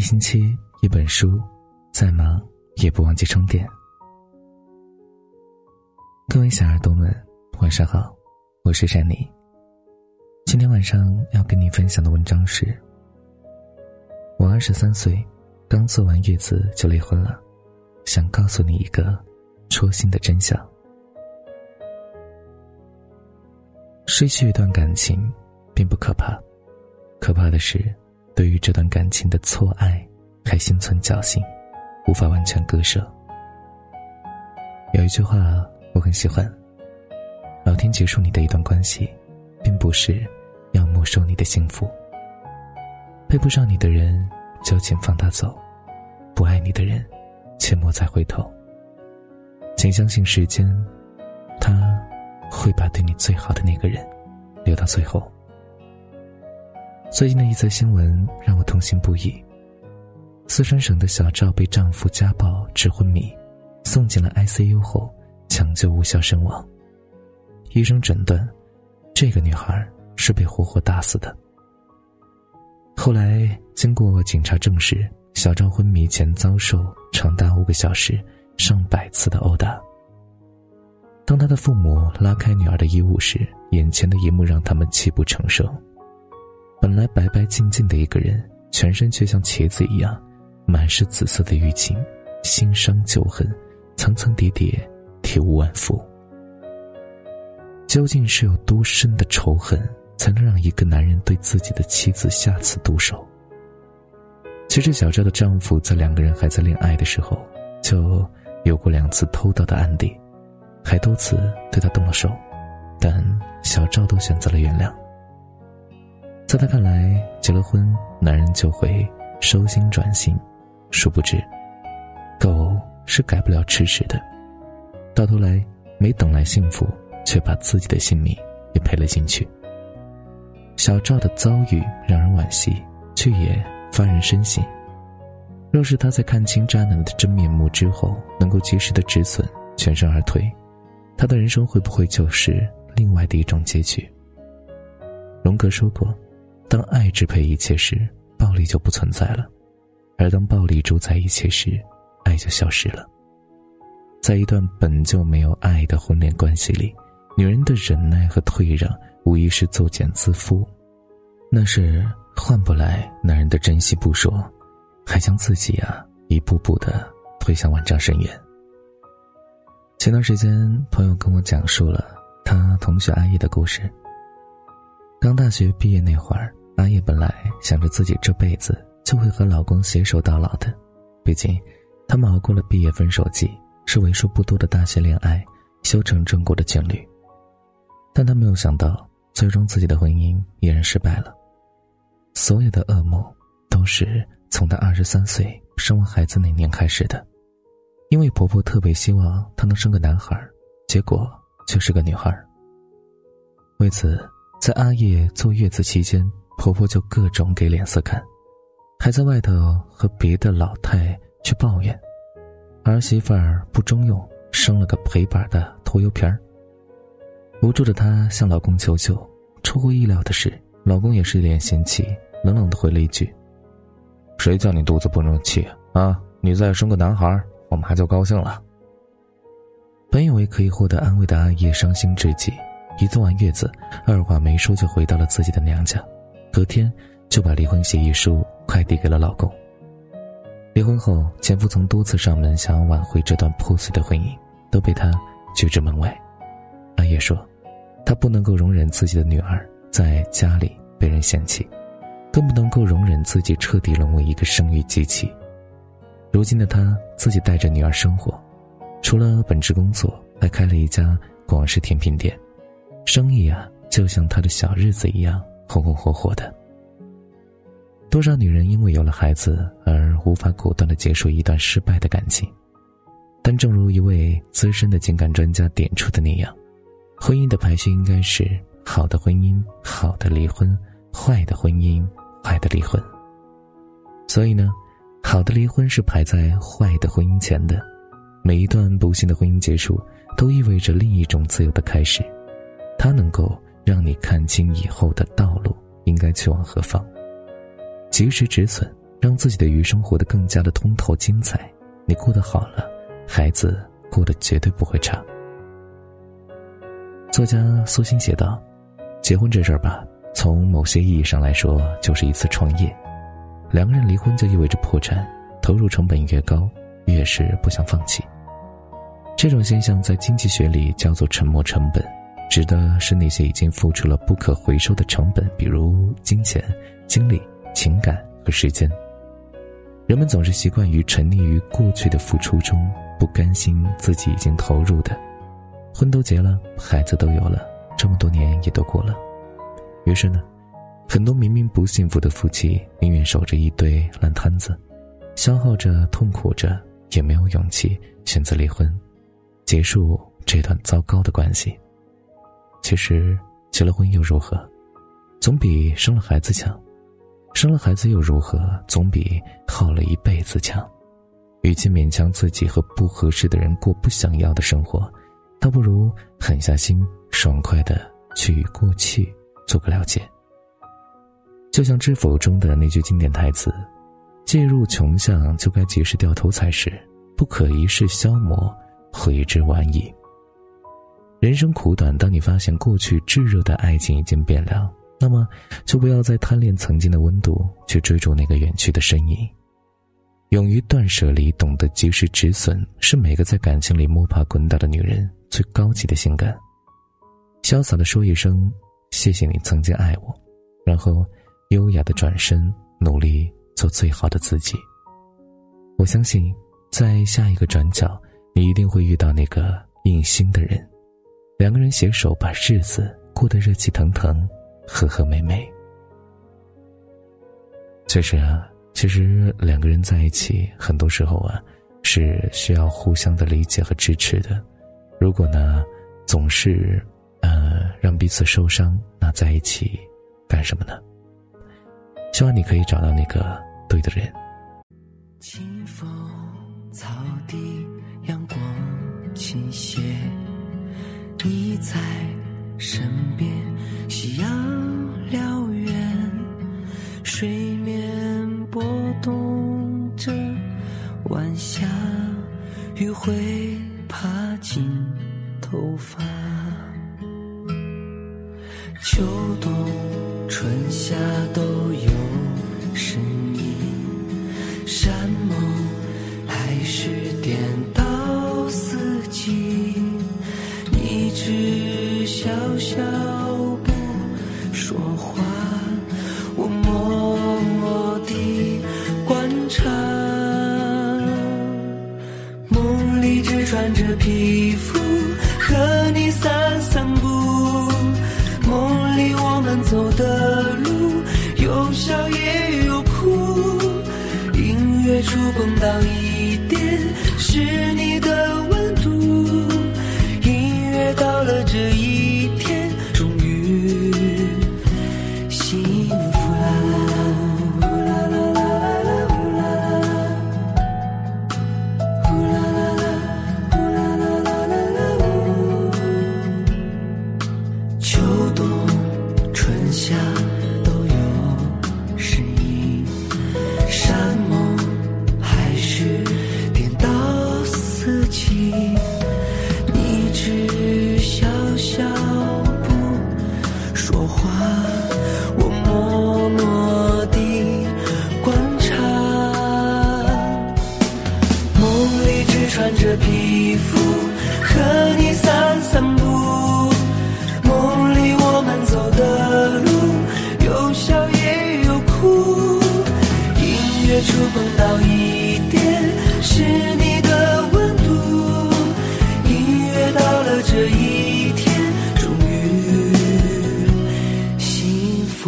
一星期一本书，再忙也不忘记充电。各位小耳朵们，晚上好，我是珊妮。今天晚上要跟你分享的文章是：我二十三岁，刚做完月子就离婚了，想告诉你一个戳心的真相。失去一段感情，并不可怕，可怕的是。对于这段感情的错爱，还心存侥幸，无法完全割舍。有一句话我很喜欢：老天结束你的一段关系，并不是要没收你的幸福。配不上你的人，就请放他走；不爱你的人，切莫再回头。请相信时间，他会把对你最好的那个人留到最后。最近的一则新闻让我痛心不已。四川省的小赵被丈夫家暴致昏迷，送进了 ICU 后抢救无效身亡。医生诊断，这个女孩是被活活打死的。后来经过警察证实，小赵昏迷前遭受长达五个小时、上百次的殴打。当他的父母拉开女儿的衣物时，眼前的一幕让他们泣不成声。本来白白净净的一个人，全身却像茄子一样，满是紫色的淤青，心伤旧恨，层层叠叠，体无完肤。究竟是有多深的仇恨，才能让一个男人对自己的妻子下此毒手？其实，小赵的丈夫在两个人还在恋爱的时候，就有过两次偷盗的案例，还多次对他动了手，但小赵都选择了原谅。在他看来，结了婚，男人就会收心转性。殊不知，狗是改不了吃屎的。到头来，没等来幸福，却把自己的性命也赔了进去。小赵的遭遇让人惋惜，却也发人深省。若是他在看清渣男的真面目之后，能够及时的止损，全身而退，他的人生会不会就是另外的一种结局？荣格说过。当爱支配一切时，暴力就不存在了；而当暴力主宰一切时，爱就消失了。在一段本就没有爱的婚恋关系里，女人的忍耐和退让无疑是作茧自缚，那是换不来男人的珍惜不说，还将自己啊一步步的推向万丈深渊。前段时间，朋友跟我讲述了他同学阿姨的故事。刚大学毕业那会儿。阿叶本来想着自己这辈子就会和老公携手到老的，毕竟他们熬过了毕业分手季，是为数不多的大学恋爱修成正果的情侣。但他没有想到，最终自己的婚姻依然失败了。所有的噩梦都是从她二十三岁生完孩子那年开始的，因为婆婆特别希望她能生个男孩，结果却是个女孩。为此，在阿叶坐月子期间。婆婆就各种给脸色看，还在外头和别的老太去抱怨，儿媳妇儿不中用，生了个陪板的拖油瓶儿。无助的她向老公求救，出乎意料的是，老公也是一脸嫌弃，冷冷的回了一句：“谁叫你肚子不争气啊？你再生个男孩，我妈就高兴了。”本以为可以获得安慰的阿叶伤心至极，一坐完月子，二话没说就回到了自己的娘家。隔天就把离婚协议书快递给了老公。离婚后，前夫曾多次上门想要挽回这段破碎的婚姻，都被他拒之门外。阿叶说，他不能够容忍自己的女儿在家里被人嫌弃，更不能够容忍自己彻底沦为一个生育机器。如今的他自己带着女儿生活，除了本职工作，还开了一家广式甜品店，生意啊，就像他的小日子一样。红红火火的，多少女人因为有了孩子而无法果断的结束一段失败的感情，但正如一位资深的情感专家点出的那样，婚姻的排序应该是好的婚姻、好的离婚、坏的婚姻、坏的离婚。所以呢，好的离婚是排在坏的婚姻前的。每一段不幸的婚姻结束，都意味着另一种自由的开始，它能够。让你看清以后的道路应该去往何方，及时止损，让自己的余生活得更加的通透精彩。你过得好了，孩子过得绝对不会差。作家苏欣写道：“结婚这事儿吧，从某些意义上来说，就是一次创业。两个人离婚就意味着破产，投入成本越高，越是不想放弃。这种现象在经济学里叫做沉没成本，指的是那些已经付出了不可回收的成本，比如金钱、精力、情感和时间。人们总是习惯于沉溺于过去的付出中，不甘心自己已经投入的。”婚都结了，孩子都有了，这么多年也都过了，于是呢，很多明明不幸福的夫妻宁愿守着一堆烂摊子，消耗着、痛苦着，也没有勇气选择离婚，结束这段糟糕的关系。其实结了婚又如何，总比生了孩子强；生了孩子又如何，总比耗了一辈子强。与其勉强自己和不合适的人过不想要的生活。倒不如狠下心，爽快的去与过去做个了解。就像《知否》中的那句经典台词：“介入穷巷，就该及时掉头才是，不可一世消磨，悔之晚矣。”人生苦短，当你发现过去炙热的爱情已经变凉，那么就不要再贪恋曾经的温度，去追逐那个远去的身影。勇于断舍离，懂得及时止损，是每个在感情里摸爬滚打的女人。最高级的性感，潇洒的说一声“谢谢你曾经爱我”，然后优雅的转身，努力做最好的自己。我相信，在下一个转角，你一定会遇到那个应心的人，两个人携手把日子过得热气腾腾，和和美美。确实啊，其实两个人在一起，很多时候啊，是需要互相的理解和支持的。如果呢，总是，呃，让彼此受伤，那在一起干什么呢？希望你可以找到那个对的人。清风草地，阳光倾斜，你在身边，夕阳燎原，水面波动着，晚霞，余晖爬进。头发，秋冬春夏都有身影，碰到一点，是你的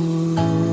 fool.